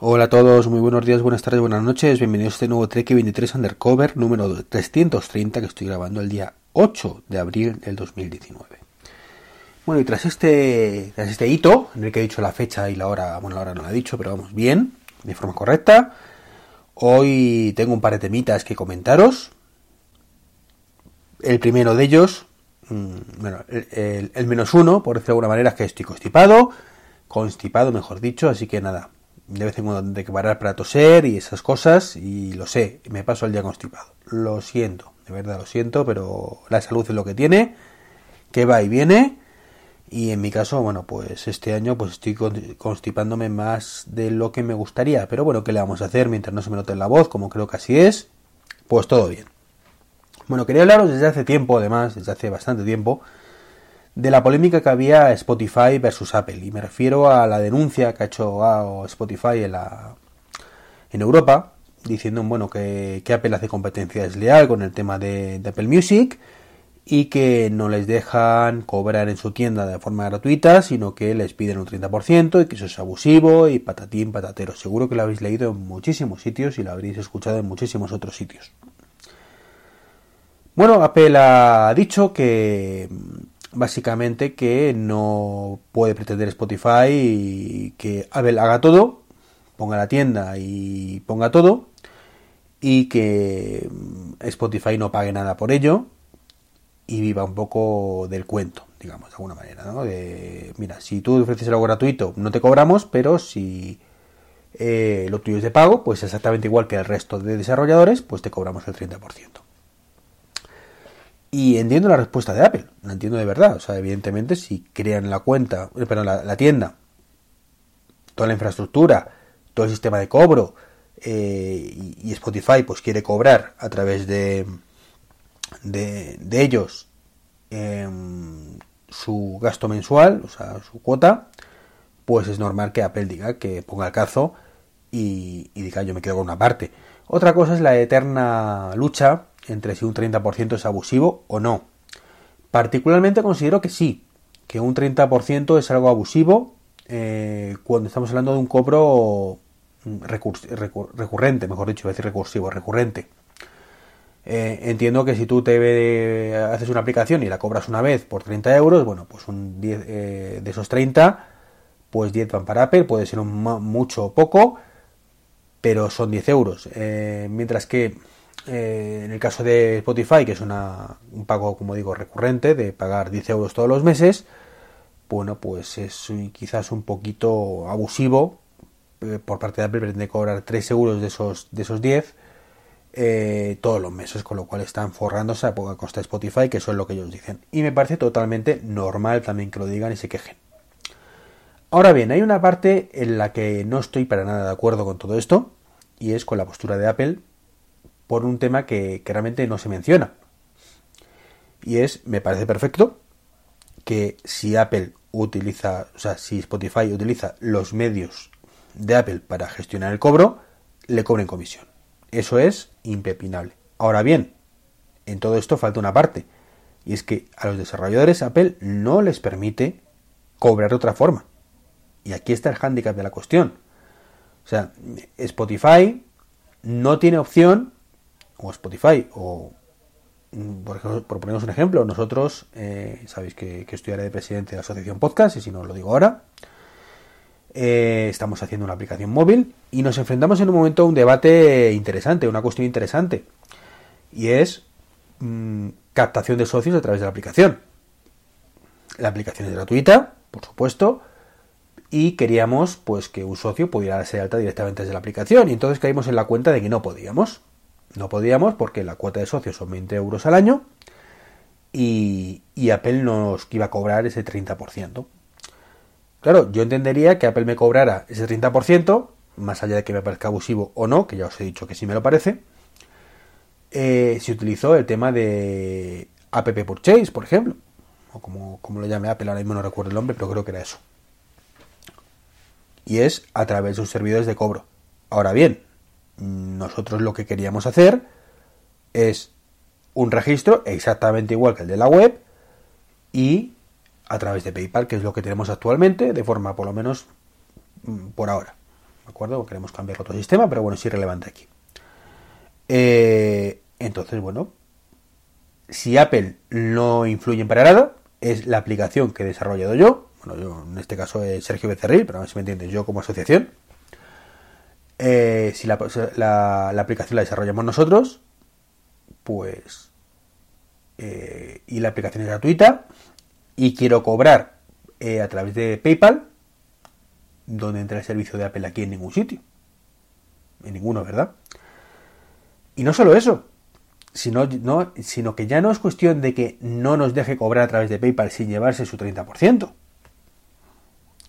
Hola a todos, muy buenos días, buenas tardes, buenas noches. Bienvenidos a este nuevo Trek 23 Undercover número 330 que estoy grabando el día 8 de abril del 2019. Bueno, y tras este, tras este hito, en el que he dicho la fecha y la hora, bueno, la hora no la he dicho, pero vamos bien, de forma correcta, hoy tengo un par de temitas que comentaros. El primero de ellos, mm, bueno, el, el menos uno, por decirlo de alguna manera, es que estoy constipado, constipado mejor dicho, así que nada, de vez en cuando tengo que parar para toser y esas cosas, y lo sé, me paso el día constipado. Lo siento, de verdad lo siento, pero la salud es lo que tiene, que va y viene, y en mi caso, bueno, pues este año pues estoy constipándome más de lo que me gustaría, pero bueno, ¿qué le vamos a hacer mientras no se me note la voz, como creo que así es? Pues todo bien. Bueno, quería hablaros desde hace tiempo, además, desde hace bastante tiempo, de la polémica que había Spotify versus Apple. Y me refiero a la denuncia que ha hecho Spotify en, Europa, diciendo bueno, que, Apple hace competencia desleal con el tema de, Apple Music y que no les dejan cobrar en su tienda de forma gratuita, sino que les piden un 30% y que eso es abusivo y patatín patatero. Seguro que lo habéis leído en muchísimos sitios y lo habréis escuchado en muchísimos otros sitios. Bueno, Apple ha dicho que básicamente que no puede pretender Spotify que Apple haga todo, ponga la tienda y ponga todo, y que mm, Spotify no pague nada por ello y viva un poco del cuento, digamos, de alguna manera, ¿no? De, mira, si tú ofreces algo gratuito, no te cobramos, pero si eh, lo tuyo es de pago, pues exactamente igual que el resto de desarrolladores, pues te cobramos el 30%. Y entiendo la respuesta de Apple, la entiendo de verdad. O sea, evidentemente, si crean la cuenta, eh, perdón, la, tienda, toda la infraestructura, todo el sistema de cobro, eh, y, Spotify pues quiere cobrar a través de, de, ellos em, su gasto mensual, o sea, su cuota, pues es normal que Apple diga que ponga el cazo y, y diga yo me quedo con una parte. Otra cosa es la eterna lucha entre si un 30% es abusivo o no. Particularmente considero que sí, que un 30% es algo abusivo eh, cuando estamos hablando de un cobro mm, recurrente, mejor dicho, decir recursivo, recurrente. Eh, entiendo que si tú te haces una aplicación y la cobras una vez por 30 euros, bueno, pues un 10, eh, de esos 30, pues 10 van para Apple, puede ser un mucho o poco, pero son 10 euros. mientras que eh, en el caso de Spotify, que es un pago, como digo, recurrente, de pagar 10 euros todos los meses, bueno, pues es quizás un poquito abusivo eh, por parte de Apple pretende cobrar 3 euros de esos, de esos 10 eh, todos los meses, con lo cual están forrándose a poca costa Spotify, que eso es lo que ellos dicen. Y me parece totalmente normal también que lo digan y se quejen. Ahora bien, hay una parte en la que no estoy para nada de acuerdo con todo esto, y es con la postura de Apple por un tema que, realmente no se menciona. Y es, me parece perfecto, que si Apple utiliza, o sea, si Spotify utiliza los medios de Apple para gestionar el cobro, le cobren comisión. Eso es impepinable. Ahora bien, en todo esto falta una parte, y es que a los desarrolladores Apple no les permite cobrar de otra forma. Y aquí está el hándicap de la cuestión. O sea, Spotify no tiene opción o Spotify, o mm, por, ejemplo, por ponernos un ejemplo, nosotros, eh, sabéis que, que estoy de presidente de la asociación podcast, y si no os lo digo ahora, eh, estamos haciendo una aplicación móvil y nos enfrentamos en un momento a un debate interesante, una cuestión interesante, y es mm, captación de socios a través de la aplicación. La aplicación es gratuita, por supuesto, y queríamos pues que un socio pudiera darse alta directamente desde la aplicación y entonces caímos en la cuenta de que no podíamos no podíamos porque la cuota de socios son 20 euros al año y, Apple nos iba a cobrar ese 30%. Claro, yo entendería que Apple me cobrara ese 30%, más allá de que me parezca abusivo o no, que ya os he dicho que sí me lo parece, eh, si utilizó el tema de App Purchase, por ejemplo, o como, como lo llame Apple, ahora mismo no recuerdo el nombre, pero creo que era eso. Y es a través de sus servidores de cobro. Ahora bien, nosotros lo que queríamos hacer es un registro exactamente igual que el de la web y a través de PayPal, que es lo que tenemos actualmente, de forma por lo menos mm, por ahora. ¿de acuerdo? Queremos cambiar otro sistema, pero bueno, es irrelevante aquí. Eh, entonces, bueno, si Apple no influye para nada, es la aplicación que he desarrollado yo, bueno, yo en este caso es Sergio Becerril, pero a ver si me entiendes, yo como asociación. Eh, si la, aplicación la desarrollamos nosotros, pues... Eh, y la aplicación es gratuita y quiero cobrar eh, a través de PayPal, donde entra el servicio de Apple aquí en ningún sitio. En ninguno, ¿verdad? Y no solo eso, sino, no, sino que ya no es cuestión de que no nos deje cobrar a través de PayPal sin llevarse su 30%.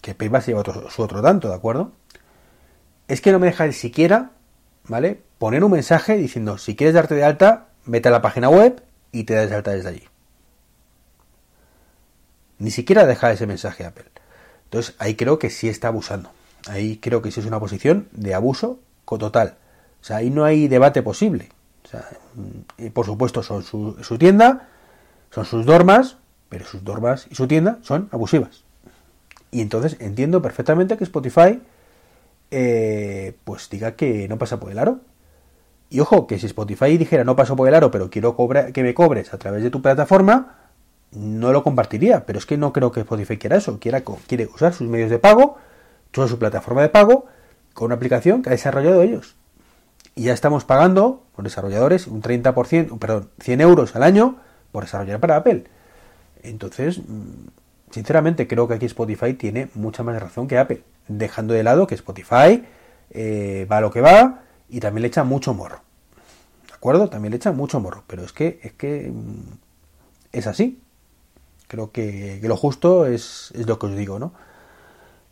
Que PayPal se lleva su otro tanto, ¿de acuerdo? Es que no me deja siquiera, ¿vale? Poner un mensaje diciendo, si quieres darte de alta, vete a la página web y te das de alta desde allí. Ni siquiera deja ese mensaje Apple. Entonces ahí creo que sí está abusando. Ahí creo que sí es una posición de abuso total. O sea, ahí no hay debate posible. O sea, y por supuesto son su, tienda, son sus normas, pero sus normas y su tienda son abusivas. Y entonces entiendo perfectamente que Spotify eh, pues diga que no pasa por el aro. Y ojo, que si Spotify dijera no paso por el aro, pero quiero cobrar, que me cobres a través de tu plataforma, no lo compartiría, pero es que no creo que Spotify quiera eso, quiera, quiere usar sus medios de pago, toda su plataforma de pago, con una aplicación que ha desarrollado ellos. Y ya estamos pagando, los desarrolladores, un 30%, perdón, 100 euros al año por desarrollar para Apple. Entonces, mm, sinceramente, creo que aquí Spotify tiene mucha más razón que Apple, dejando de lado que Spotify eh, va a lo que va y también le echa mucho morro. ¿De acuerdo? También le echa mucho morro, pero es que, es que mm, es así. Creo que, lo justo es, lo que os digo, ¿no?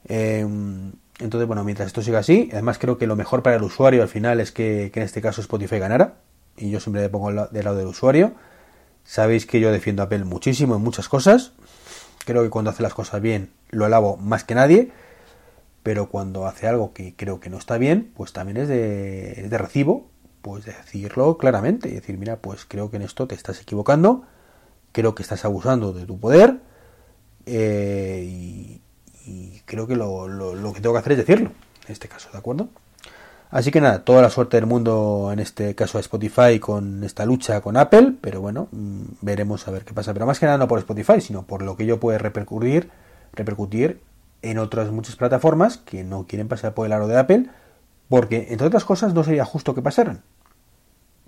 Em, entonces, bueno, mientras esto siga así, además creo que lo mejor para el usuario al final es que, en este caso Spotify ganara, y yo siempre le pongo del lado del usuario. Sabéis que yo defiendo a Apple muchísimo en muchas cosas. Creo que cuando hace las cosas bien lo alabo más que nadie, pero cuando hace algo que creo que no está bien, pues también es de, es de recibo, pues decirlo claramente decir, mira, pues creo que en esto te estás equivocando creo que estás abusando de tu poder eh, y, creo que lo, lo, que tengo que hacer es decirlo, en este caso, ¿de acuerdo? Así que nada, toda la suerte del mundo en este caso a Spotify con esta lucha con Apple, pero bueno, mm, veremos a ver qué pasa. Pero más que nada no por Spotify, sino por lo que ello puede repercutir, repercutir en otras muchas plataformas que no quieren pasar por el aro de Apple, porque entre otras cosas no sería justo que pasaran,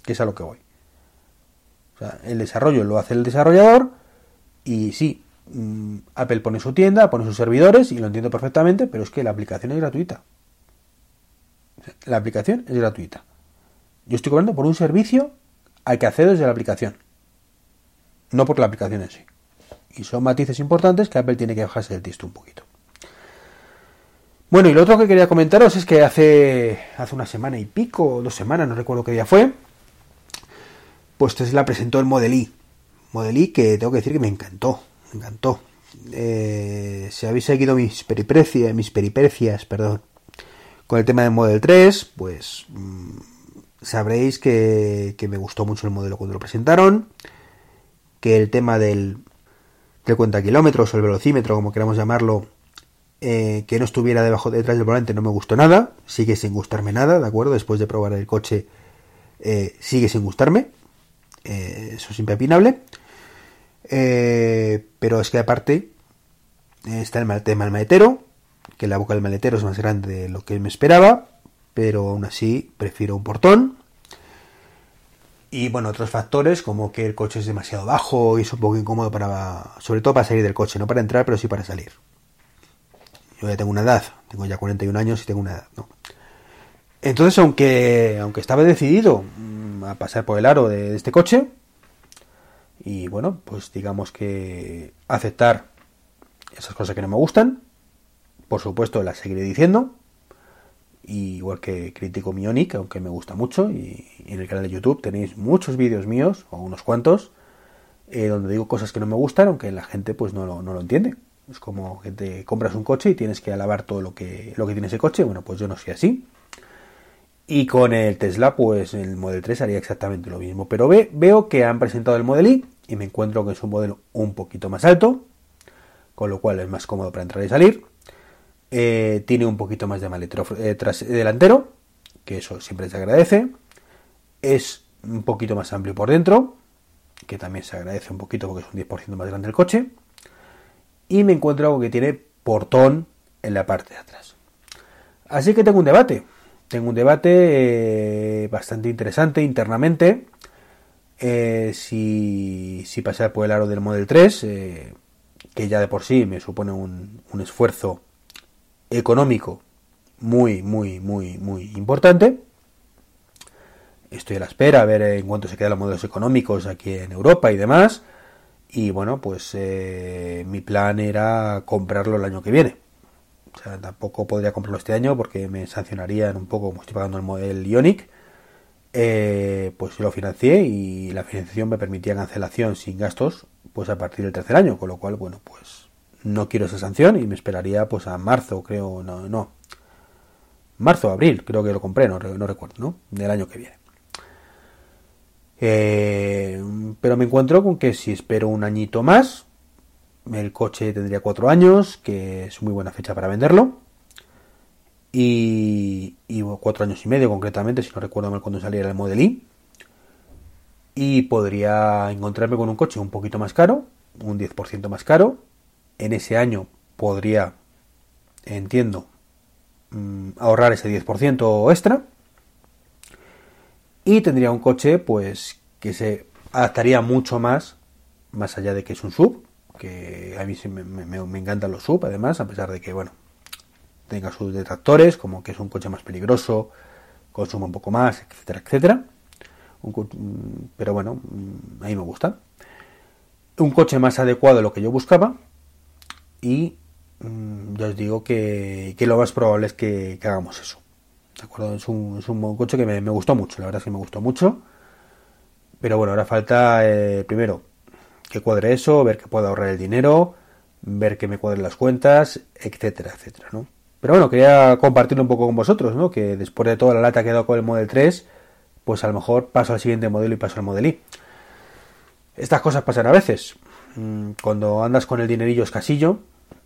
que es a lo que voy el desarrollo lo hace el desarrollador y sí, mm, Apple pone su tienda, pone sus servidores y lo entiendo perfectamente, pero es que la aplicación es gratuita. La aplicación es gratuita. Yo estoy cobrando por un servicio al que accedo desde la aplicación, no por la aplicación en sí. Y son matices importantes que Apple tiene que bajarse del tiesto un poquito. Bueno, y lo otro que quería comentaros es que hace, hace una semana y pico, dos semanas, no recuerdo qué día fue, pues Tesla presentó el Model I. Model I que tengo que decir que me encantó, me encantó. Eh, si habéis seguido mis peripecias, mis peripecias, perdón, con el tema del Model 3, pues mm, sabréis que, me gustó mucho el modelo cuando lo presentaron, que el tema del, del cuenta kilómetros o el velocímetro, como queramos llamarlo, eh, que no estuviera debajo detrás del volante no me gustó nada, sigue sin gustarme nada, ¿de acuerdo? Después de probar el coche, eh, sigue sin gustarme. Eh, eso es impepinable. Pero es que aparte está el tema del maletero, que la boca del maletero es más grande de lo que me esperaba, pero aún así prefiero un portón. Y bueno, otros factores como que el coche es demasiado bajo y es un poco incómodo para, sobre todo para salir del coche, no para entrar, pero sí para salir. Yo ya tengo una edad, tengo ya 41 años y tengo una edad. Entonces, aunque, aunque estaba decidido a pasar por el aro de, este coche. Y bueno, pues digamos que aceptar esas cosas que no me gustan. Por supuesto, las seguiré diciendo. igual que critico mi Ionic, aunque me gusta mucho. Y, en el canal de YouTube tenéis muchos vídeos míos, o unos cuantos, eh, donde digo cosas que no me gustan, aunque la gente pues no lo, no lo entiende. Es como que te compras un coche y tienes que alabar todo lo que, lo que tiene ese coche. Bueno, pues yo no soy así. Y con el Tesla, pues el Model 3 haría exactamente lo mismo. Pero ve, veo que han presentado el Model I y me encuentro que es un modelo un poquito más alto, con lo cual es más cómodo para entrar y salir. Eh, tiene un poquito más de maletero eh, delantero, que eso siempre se agradece. Es un poquito más amplio por dentro, que también se agradece un poquito porque es un 10% más grande el coche. Y me encuentro algo que tiene portón en la parte de atrás. Así que tengo un debate. Tengo un debate eh, bastante interesante internamente. Eh, si, si pasar por el aro del Model 3, eh, que ya de por sí me supone un, un esfuerzo económico muy, muy, muy, muy importante estoy a la espera a ver en cuánto se quedan los modelos económicos aquí en Europa y demás. Y bueno, pues eh, mi plan era comprarlo el año que viene. O sea, tampoco podría comprarlo este año porque me sancionarían un poco como estoy pagando el modelo Ionic. Eh, pues lo financié y la financiación me permitía cancelación sin gastos pues a partir del tercer año. Con lo cual, bueno, pues no quiero esa sanción y me esperaría pues a marzo, creo, no, no. Marzo, abril, creo que lo compré, no, recuerdo, ¿no? Del año que viene. Eh, pero me encuentro con que si espero un añito más, el coche tendría cuatro años, que es muy buena fecha para venderlo. Y, cuatro años y medio concretamente, si no recuerdo mal cuando saliera el Model I. Y podría encontrarme con un coche un poquito más caro, un 10% más caro. En ese año podría, entiendo, mm, ahorrar ese 10% extra. Y tendría un coche pues que se adaptaría mucho más más allá de que es un sub que a mí me, me, encantan los sub además a pesar de que bueno tenga sus detractores como que es un coche más peligroso consuma un poco más etcétera etcétera. Pero bueno mm, a mí me gusta. Un coche más adecuado a lo que yo buscaba y mm, os digo que, lo más probable es que hagamos eso ¿De acuerdo? Es un, es un coche que me, gustó mucho, la verdad es que me gustó mucho. Pero bueno, ahora falta eh, primero que cuadre eso, ver que pueda ahorrar el dinero, ver que me cuadren las cuentas, etcétera, etcétera, ¿no? Pero bueno, quería compartirlo un poco con vosotros, ¿no? Que después de toda la lata que he dado con el Model 3, pues a lo mejor paso al siguiente modelo y paso al Model I. Estas cosas pasan a veces. Mm, cuando andas con el dinerillo escasillo,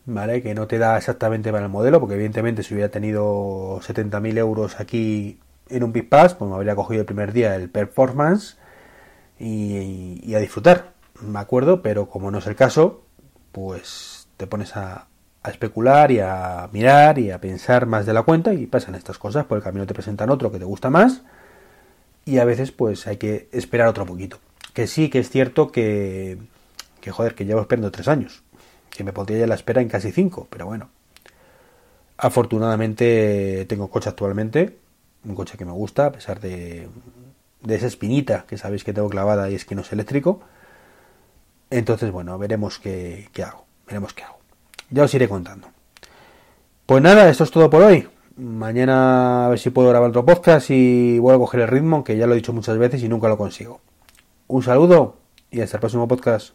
¿vale? Que no te da exactamente para el modelo, porque evidentemente si hubiera tenido 70.000 euros aquí en un Pit Pass, pues me habría cogido el primer día el Performance y, a disfrutar, ¿me acuerdo? Pero como no es el caso, pues te pones a, a especular y a mirar y a pensar más de la cuenta y pasan estas cosas, por el camino te presentan otro que te gusta más y a veces pues hay que esperar otro poquito. Que sí que es cierto que, que joder, que llevo esperando tres años que me pondría ya la espera en casi 5, pero bueno. Afortunadamente tengo coche actualmente, un coche que me gusta, a pesar de, de esa espinita que sabéis que tengo clavada y es que no es eléctrico. Entonces, bueno, veremos qué, qué hago, veremos qué hago. Ya os iré contando. Pues nada, esto es todo por hoy. Mañana a ver si puedo grabar otro podcast y vuelvo a coger el ritmo, que ya lo he dicho muchas veces y nunca lo consigo. Un saludo y hasta el próximo podcast.